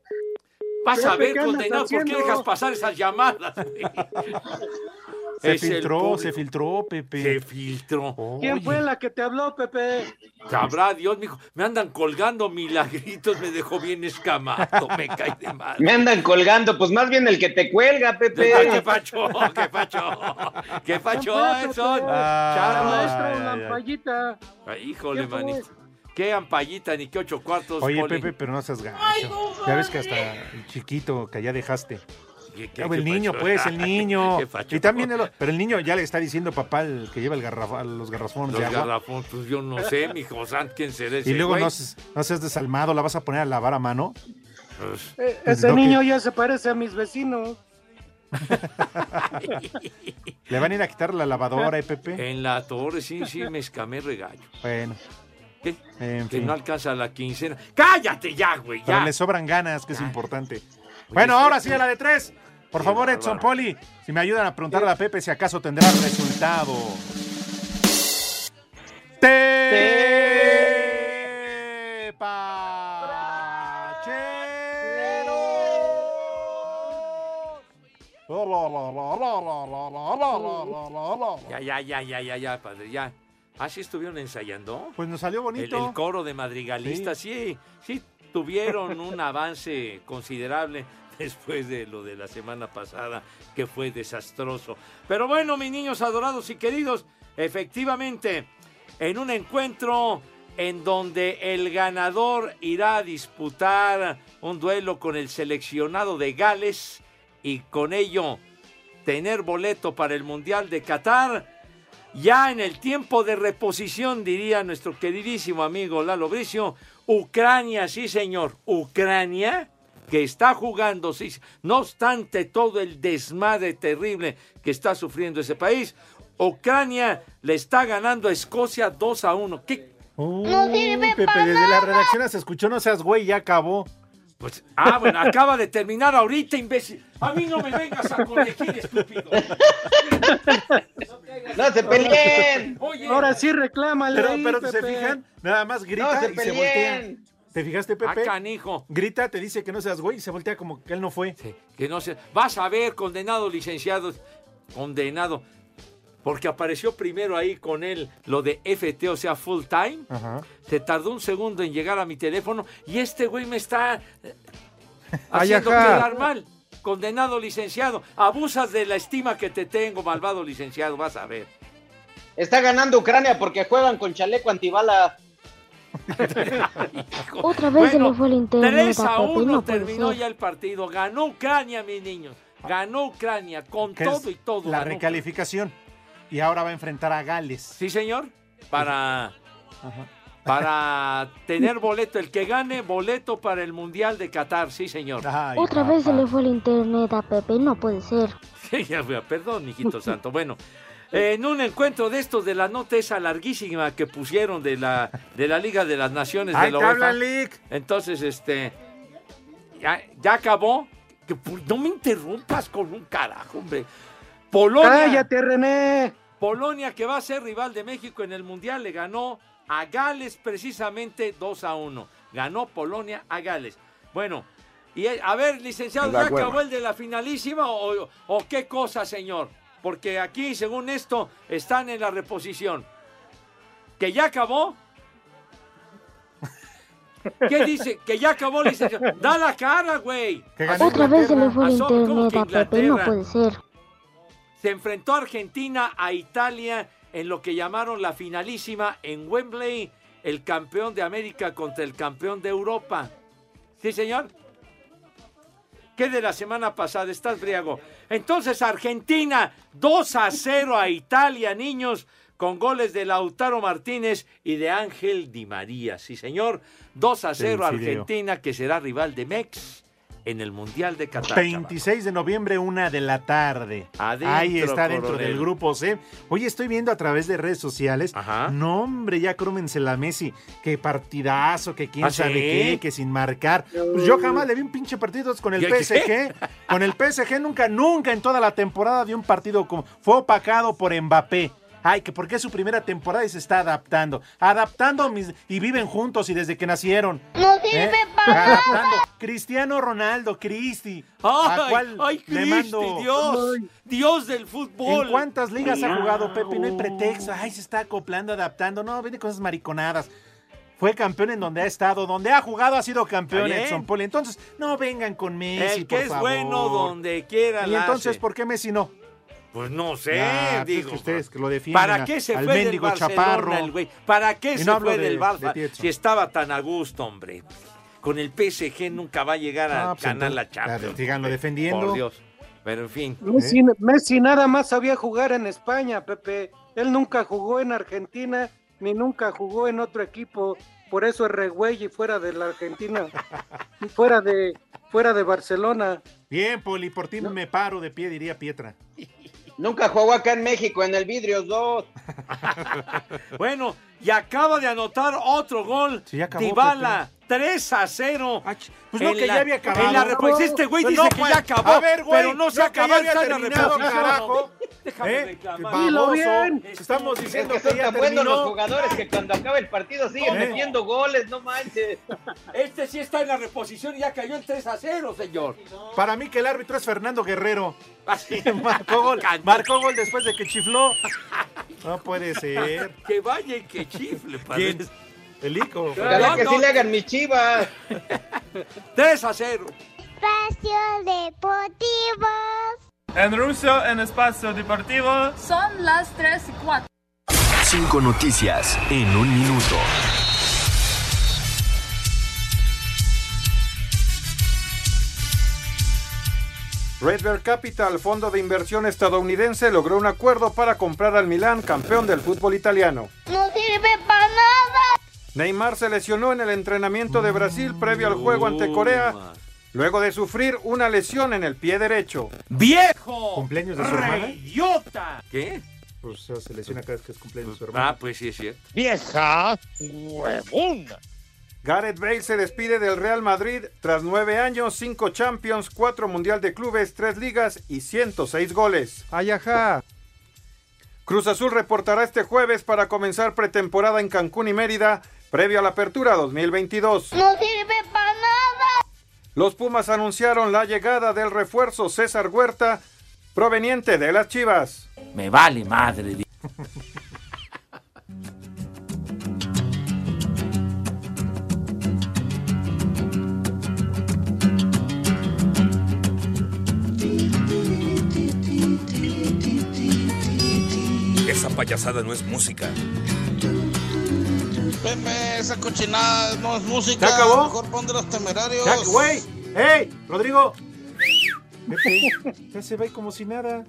Vas a ver, ¿qué andas condenado, ¿por qué dejas pasar esas llamadas? Se filtró, se filtró, Pepe. Se filtró. ¿Quién fue la que te habló, Pepe? Sabrá Dios, mijo. Me andan colgando milagritos, me dejó bien escamado, me cae de mal. Me andan colgando, pues más bien el que te cuelga, Pepe. ¿Qué pacho? ¿Qué pacho? ¿Qué pacho, ¿Quién fue, Edson? Pepe? Ah, ay, ay. ampallita. Ay, híjole, manito. Qué ampallita ni qué ocho cuartos. Oye, Poli. Pepe, pero no seas gacho. Ya ves que hasta el chiquito que ya dejaste. ¿Qué- qué- Ya, qué el niño, pacho? pues, el niño. Y también, el- pero el niño ya le está diciendo papá el que lleva el garrafa, los garrafones Los garrafones, pues yo no sé, mijo, ¿san quién será ese Y luego güey? no, no seas desalmado, la vas a poner a lavar a mano. Pues, Eh, Pues ese que- niño ya se parece a mis vecinos. Le van a ir a quitar la lavadora, ¿eh, Pepe? En la torre, sí, sí, me escamé regaño. Bueno, ¿Qué? en Que fin. no alcanza la quincena. ¡Cállate ya, güey! Pero Ya. le sobran ganas, que es importante. Bueno, ahora sí a la de tres. Por favor. Edson Poli, si me ayudan a preguntarle a Pepe si acaso tendrá resultado. Ya, ya, ya, ya, ya, ya, padre, ya. ¿Ah, sí estuvieron ensayando? Pues nos salió bonito. el coro de madrigalistas, sí. sí, tuvieron un avance considerable después de lo de la semana pasada, que fue desastroso. Pero bueno, mis niños adorados y queridos, efectivamente, en un encuentro en donde el ganador irá a disputar un duelo con el seleccionado de Gales y con ello tener boleto para el Mundial de Qatar. Ya en el tiempo de reposición, diría nuestro queridísimo amigo Lalo Bricio, Ucrania, sí señor, Ucrania, que está jugando, sí, no obstante todo el desmadre terrible que está sufriendo ese país, Ucrania le está ganando a Escocia 2 a 1. ¿Qué, Uy, sirve Pepe, pa' desde la redacción se escuchó, no seas güey, ya acabó. Pues, ah, bueno, acaba de terminar ahorita, imbécil. A mí no me vengas a corregir, estúpido. ¡No se peleen! Oye, Ahora sí reclámale Pero, ahí, pero se Pepe. fijan, nada más grita No se y se voltea. ¿Te fijaste, Pepe? Ah, canijo. Grita, te dice que no seas güey y se voltea como que él no fue. Que no se. Vas a ver, condenado licenciado. Condenado. Porque apareció primero ahí con él lo de FT, o sea, full time. Ajá. Se tardó un segundo en llegar a mi teléfono y este güey me está eh, haciendo quedar mal. Condenado licenciado. Abusas de la estima que te tengo, malvado licenciado. Vas a ver. Está ganando Ucrania porque juegan con chaleco antibala. Otra vez se Bueno, le fue el internet 3 a a Pepe, 1 no puede terminó ser. ya el partido. Ganó Ucrania, mis niños. Ganó Ucrania con todo y todo. La recalificación. Y ahora va a enfrentar a Gales. Sí, señor. Para, para tener boleto. El que gane, boleto para el Mundial de Qatar. Sí, señor. Otra vez se le fue el internet a Pepe, no puede ser. Sí, ya. Perdón, mijito santo. Bueno, en un encuentro de estos de la nota esa larguísima que pusieron de la, de la Liga de las Naciones de ¡Ay, la UEFA. Entonces, este. Ya, ya acabó. Que no me interrumpas con un carajo, hombre. Polonia. Cállate, René. Polonia, que va a ser rival de México en el Mundial, le ganó a Gales precisamente 2 a 1. Ganó Polonia a Gales. Bueno, y a ver, licenciado, ¿ya acabó el de la finalísima o, o qué cosa, señor? Porque aquí, según esto, están en la reposición. ¿Que ya acabó? ¿Qué dice? ¿Que ya acabó, licenciado? Da la cara, güey. Otra vez se le fue el Asó- ¿cómo internet a Pepe, no puede ser. Se enfrentó Argentina a Italia en lo que llamaron la finalísima en Wembley, el campeón de América contra el campeón de Europa. ¿Sí, señor? ¿Qué de la semana pasada? Estás briago. Entonces, Argentina, 2 a 0 a Italia, niños, con goles de Lautaro Martínez y de Ángel Di María. Sí, señor. 2 a 0 El fideo. Argentina, que será rival de Mex en el Mundial de Qatar. chaval. 26 de noviembre, una de la tarde. Adentro, Ahí está dentro del grupo C. Oye, estoy viendo a través de redes sociales. No, hombre, ya crómense la Messi. Qué partidazo, que quién ¿Ah, sabe sí? qué, que sin marcar. Pues yo jamás le vi un pinche partido con el. PSG. Con el PSG nunca, nunca en toda la temporada de un partido como. Fue opacado por Mbappé. Ay, que porque es su primera temporada y se está adaptando. Adaptando mis- y viven juntos y desde que nacieron. No sirve ¿Eh? para Adaptando. Cristiano Ronaldo, Cristi. ¿A ¡Ay, cuál ay, le Cristi, mando? Dios! ¡Dios del fútbol! ¿En cuántas ligas ha jugado Pepe? No hay pretexto. Ay, se está acoplando, adaptando. No, viene con esas mariconadas. Fue campeón en donde ha estado, donde ha jugado ha sido campeón bien. Edson Poli. Entonces, no vengan con Messi, El que por es favor. bueno donde quiera Y la entonces, hace. ¿por qué Messi no? Pues no sé, pues digo. que ustedes que lo defienden ¿Para qué se al fue del mendigo Barcelona chaparro. el güey? ¿Para qué se no fue de- del de Barça? Si estaba tan a gusto, hombre. Con el PSG nunca va a llegar a Ah, pues ganar la Champions. síganlo defendiendo. Por Dios. Pero en fin. Messi, Messi nada más sabía jugar en España, Pepe. Él nunca jugó en Argentina ni nunca jugó en otro equipo. Por eso es re güey y fuera de la Argentina. y fuera de, fuera de Barcelona. Bien, Poli, por ti me paro de pie, diría Pietra. Nunca jugó acá en México en el Vidrios 2. Bueno, y acaba de anotar otro gol. ya acabó, Dybala, 3 a 0. Pues no, En que la- ya había acabado. En la reposición, este güey Pues dice no, que pues, ya acabó. a ver, güey, pero no se no, había está en carajo. Déjame ¿Eh? reclamar. Dilo bien. Estamos Es diciendo que que, son ya tan buenos los jugadores que cuando acaba el partido siguen ¿Eh? metiendo goles, no manches. Este sí está en la reposición y ya cayó el 3 a 0, señor. Para mí que el árbitro es Fernando Guerrero. Así. Marcó gol, marcó gol después de que chifló. No puede ser. Que vaya y que chifle, ¿Quién? El Ico. Ojalá que sí le hagan mis chivas. 3 a 0. Espacio Deportivo. En ruso, en espacio deportivo. Son las 3 y 4. Cinco noticias en un minuto. Red Bear Capital, fondo de inversión estadounidense, logró un acuerdo para comprar al Milán, campeón del fútbol italiano. No sirve para nada. Neymar se lesionó en el entrenamiento de Brasil previo al juego ante Corea, luego de sufrir una lesión en el pie derecho. ¡Viejo! ¿Cumpleaños de su hermana? ¡Idiota! ¿Qué? Pues o sea, se lesiona cada vez que es cumpleaños de su hermano. Ah, pues sí es cierto. Vieja huevona. Gareth Bale se despide del Real Madrid tras nueve años, cinco Champions, cuatro Mundial de Clubes, tres ligas y 106 goles. Ayaja. Cruz Azul reportará este jueves para comenzar pretemporada en Cancún y Mérida, previo a la apertura 2022. No sirve para nada. Los Pumas anunciaron la llegada del refuerzo César Huerta, proveniente de las Chivas. Me vale madre. Esa payasada no es música. Pepe, esa cochinada no es música. ¿Se acabó? Mejor pon de los temerarios. Ya, güey. ¡Ey! Rodrigo. Pepe, ya se ahí como si nada.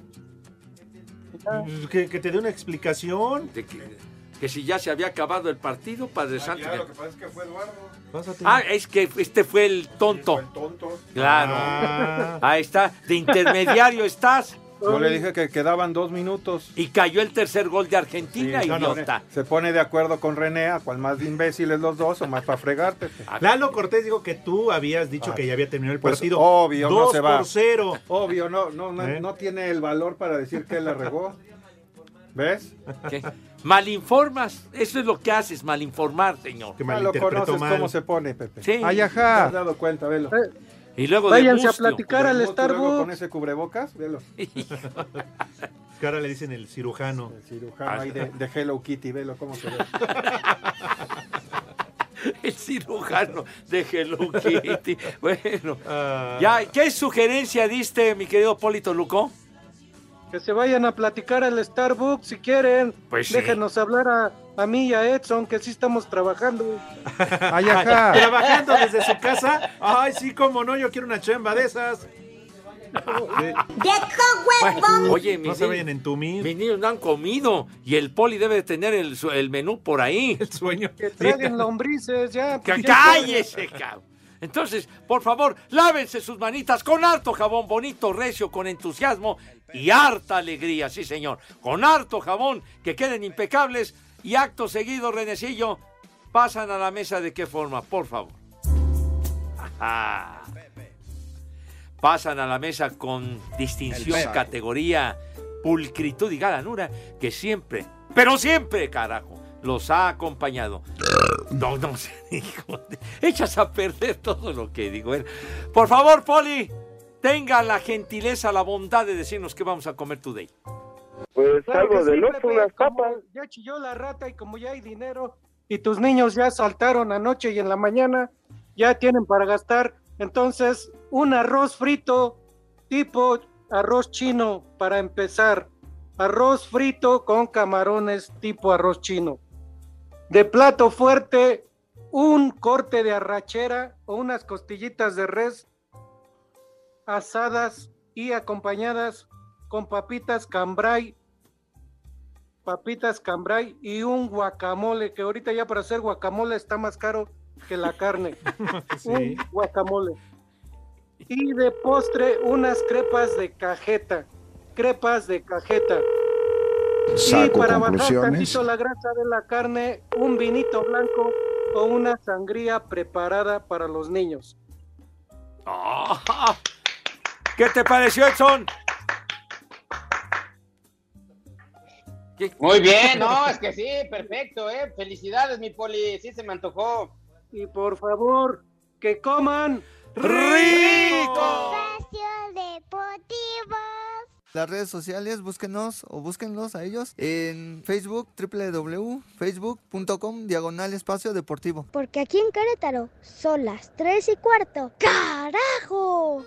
Que, que te dé una explicación. de que, que si ya se había acabado el partido, Padre Santo. Lo que pasa es que fue Eduardo. Pásate. Ah, es que este fue el tonto. Tonto. Claro. Ah. Ahí está. De intermediario estás. Yo le dije que quedaban dos minutos. Y cayó el tercer gol de Argentina, Sí, no, no, idiota. Se pone de acuerdo con René, a cuál más de imbéciles los dos o más para fregarte. Lalo Cortés dijo que tú habías dicho que ya había terminado el Pues, partido. obvio, no Dos se va. por cero. Obvio, no, no, no, ¿Eh? no tiene el valor para decir que él la regó. ¿Ves? ¿Qué? Malinformas. Eso es lo que haces, malinformar, señor. Que Ya lo conoces mal. cómo se pone, Pepe. Sí. Ay, ajá. ¿Te has dado cuenta? Velo. Y luego de Váyanse a mustio. platicar al Starbucks. con ese cubrebocas, velo. Que ahora le dicen el cirujano. El cirujano ahí de, de Hello Kitty, velo cómo se ve. El cirujano de Hello Kitty. Bueno, Ah. ya, ¿qué sugerencia diste, mi querido Polito Luco? Que se vayan a platicar al Starbucks si quieren. Pues sí. Déjenos hablar a, a mí y a Edson, que sí estamos trabajando. Ay, ajá. Trabajando desde su casa. Ay, sí, cómo no, yo quiero una chamba de esas. Bueno, oye, mis, No se niños- vayan entumir. mis niños no han comido y el Poli debe de tener el, menú por ahí. El sueño. Que traigan lombrices, ya. ¡Que pues, ya cállese, cabrón! Entonces, por favor, lávense sus manitas con harto jabón bonito, recio, con entusiasmo y harta alegría, sí señor. Con harto jabón, que queden impecables y acto seguido, Renecillo, pasan a la mesa de qué forma, por favor. Ajá. Pasan a la mesa con distinción, categoría, pulcritud y galanura que siempre, pero siempre, carajo, los ha acompañado. No, no de- Echas a perder todo lo que digo. Por favor, Poli, tenga la gentileza, la bondad de decirnos qué vamos a comer today. Pues algo del Oxxo, unas papas. Ya chilló la rata y como ya hay dinero y tus niños ya saltaron anoche y en la mañana, ya tienen para gastar. Entonces, un arroz frito tipo arroz chino para empezar. Arroz frito con camarones tipo arroz chino. De plato fuerte, un corte de arrachera o unas costillitas de res asadas y acompañadas con papitas cambray, papitas cambray y un guacamole, que ahorita ya para hacer guacamole está más caro que la carne. Un guacamole. Y de postre, unas crepas de cajeta. Crepas de cajeta. y Saco para bajar tantito la grasa de la carne, un vinito blanco o una sangría preparada para los niños. ¡Ah! ¿Qué te pareció, Edson? Muy bien, no, es que sí, perfecto, ¿eh? Felicidades, mi poli, sí se me antojó. Y por favor, que coman rico. Espacio Deportivo. Las redes sociales, búsquenos o búsquenlos a ellos en Facebook, www.facebook.com, diagonal espacio deportivo. Porque aquí en Querétaro son las 3 y cuarto. ¡Carajo!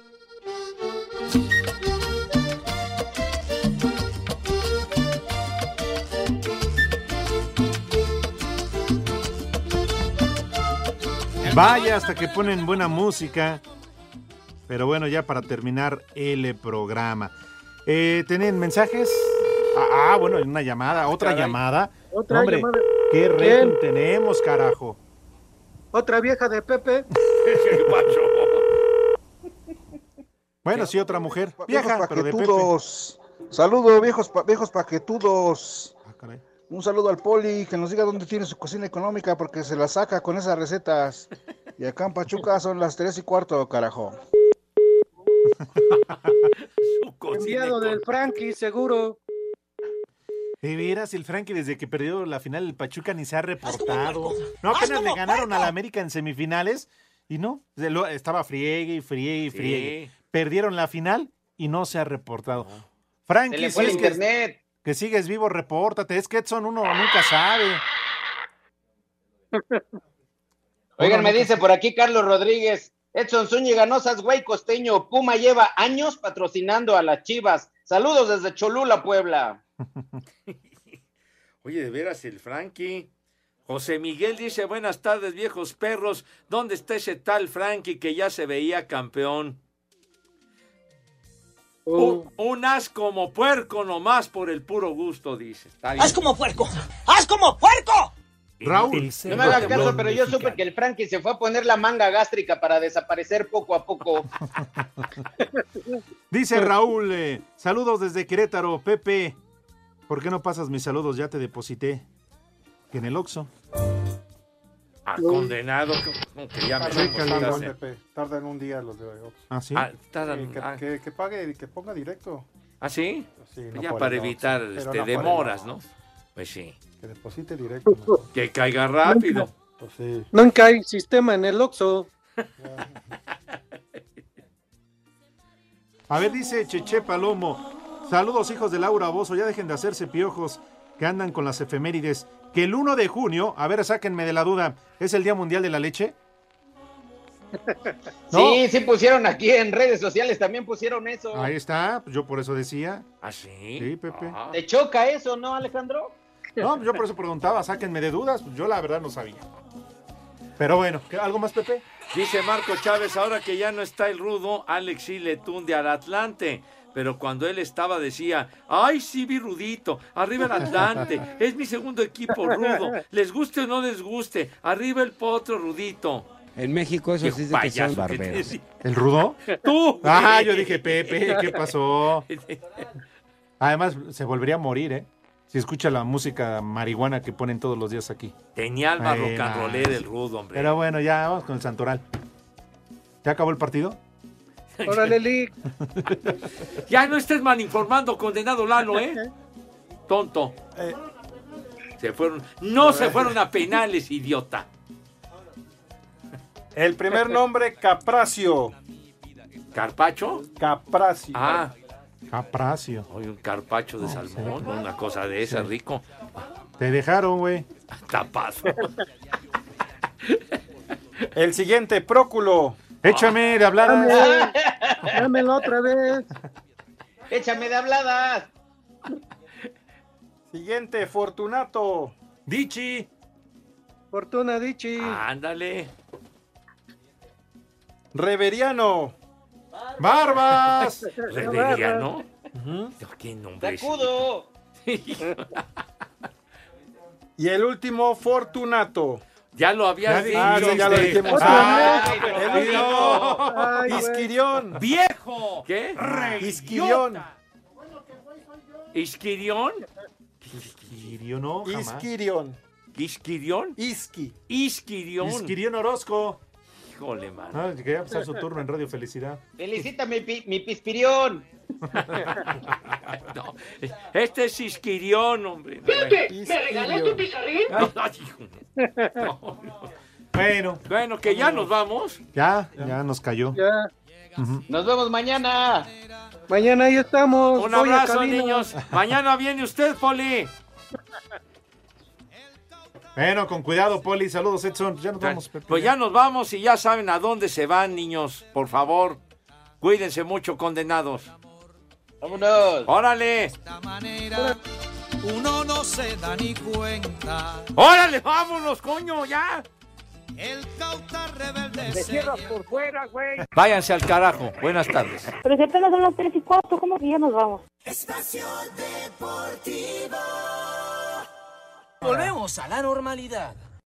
Vaya hasta que ponen buena música. Pero bueno, ya para terminar el programa. Eh, ¿Tienen mensajes? Ah, ah, bueno, una llamada, otra Caray. llamada. Otra Hombre, llamada. qué rating tenemos, carajo. Otra vieja de Pepe. Bueno, sí, otra mujer. Vieja, pero de Pepe. paquetudos. Saludos, viejos, pa- viejos paquetudos. Ah, caray. Un saludo al Poli, que nos diga dónde tiene su cocina económica, porque se la saca con esas recetas. Y acá en Pachuca son las tres y cuarto, carajo. Enviado del Frankie, seguro. De veras, el Frankie desde que perdió la final del Pachuca ni se ha reportado. No, apenas le ganaron a la América en semifinales y no, estaba friegue y friegue y Sí. friegue. Perdieron la final y no se ha reportado. Frankie, Se le si fue el es que, internet. Que sigues vivo, repórtate. Es que Edson uno nunca sabe. Oigan, me dice por aquí Carlos Rodríguez, Edson Zúñiga, no seas güey costeño, Puma lleva años patrocinando a las Chivas. Saludos desde Cholula, Puebla. Oye, de veras, el Frankie. José Miguel dice, buenas tardes, viejos perros. ¿Dónde está ese tal Frankie que ya se veía campeón? Un, un as como puerco nomás por el puro gusto, dice. Está bien. ¡Haz como puerco! ¡Haz como puerco! Raúl. No me hagas caso, pero yo supe que el Frankie se fue a poner la manga gástrica para desaparecer poco a poco. Dice Raúl, eh, saludos desde Querétaro, Pepe. ¿Por qué no pasas mis saludos? Ya te deposité en el Oxxo. Ah, condenado. como que ya me Tardan, tardan, contaste. Pepe, tardan un día los de Ops. ¿Ah, sí? Ah, tardan- que, ah. que- que pague y que ponga directo. ¿Ah, sí? Sí, no ya para evitar pero este, no demoras. ¿no? Pues sí. Que deposite directo. Que caiga rápido. Pues sí. Nunca hay sistema en el Oxxo. A ver, dice Cheche Palomo. Saludos, hijos de Laura Bozo. Ya dejen de hacerse piojos que andan con las efemérides. Que el 1 de junio, a ver, sáquenme de la duda, ¿es el Día Mundial de la Leche? No. Sí, sí pusieron aquí en redes sociales, también pusieron eso. Ahí está, pues yo por eso decía. ¿Ah, sí? Sí, Pepe. ¿Te choca eso, no, Alejandro? No, yo por eso preguntaba, sáquenme de dudas. Yo la verdad no sabía. Pero bueno, ¿qué- ¿algo más, Pepe? Dice Marco Chávez, ahora que ya no está el rudo, Alex sí le tunde al Atlante. Pero cuando él estaba decía, ay, sí, vi rudito, arriba el Atlante, es mi segundo equipo rudo, les guste o no les guste, arriba el potro rudito. En México eso sí es de que son barberos. te- ¿El rudo? Tú. Ah, yo dije, Pepe, ¿qué pasó? Además, se volvería a morir, ¿eh? Si escucha la música marihuana que ponen todos los días aquí. Tenía alma Bueno, rock and roller el rudo, hombre. Pero bueno, ya vamos con el Santoral. ¿Ya acabó el partido? Órale, Lick. Ya no estés mal informando, condenado Lalo, ¿eh? Tonto. Se fueron, no se fueron a penales, idiota. El primer nombre, Capracio. ¿Carpacho? Capracio. Ah, Capracio. hoy un carpacho de salmón, una cosa de esa, Sí. rico. Te dejaron, güey. Tapazo. El siguiente, Próculo. Échame de hablar. Dame, dámelo otra vez. Échame de habladas. Siguiente, Fortunato. Dichi. Fortuna Dichi. Ándale. Reveriano. ¡Barbas! Reveriano. ¿Qué nombre es? Y el último, Fortunato. Ya lo habías dicho. Ah, sí, ya lo dijimos. Isquirión. ¡Viejo! ¿Qué? Isquirión. ¿Isquirión? Isquirio, no, jamás. Isquirión. ¿Isquirión? Isqui. Isquirión. Isquirión Orozco. Híjole, mano. Ah, quería pasar su turno en Radio Felicidad. Felicítame, pi- mi pispirión. No, este es Isquirión, hombre. ¿me regalas tu pizarrín? No, no. Bueno, Bueno, que ya nos vamos. ya, ya nos cayó. Ya. Nos vemos mañana. Mañana ahí estamos. Un Voy abrazo, niños. Mañana viene usted, Poli. Bueno, con cuidado, Poli. Saludos, Edson. Ya nos vamos, Pepe. Pues ya nos vamos y ya saben a dónde se van, niños. Por favor, cuídense mucho, condenados. Vámonos. Órale. Uno no se da ni cuenta. Órale, vámonos, coño, ya. El cauta rebelde Te cierras por fuera, güey. Váyanse al carajo. Buenas tardes. Pero si apenas son las 3 y 4, ¿cómo que ya nos vamos? Espacio Deportivo. Volvemos a la normalidad.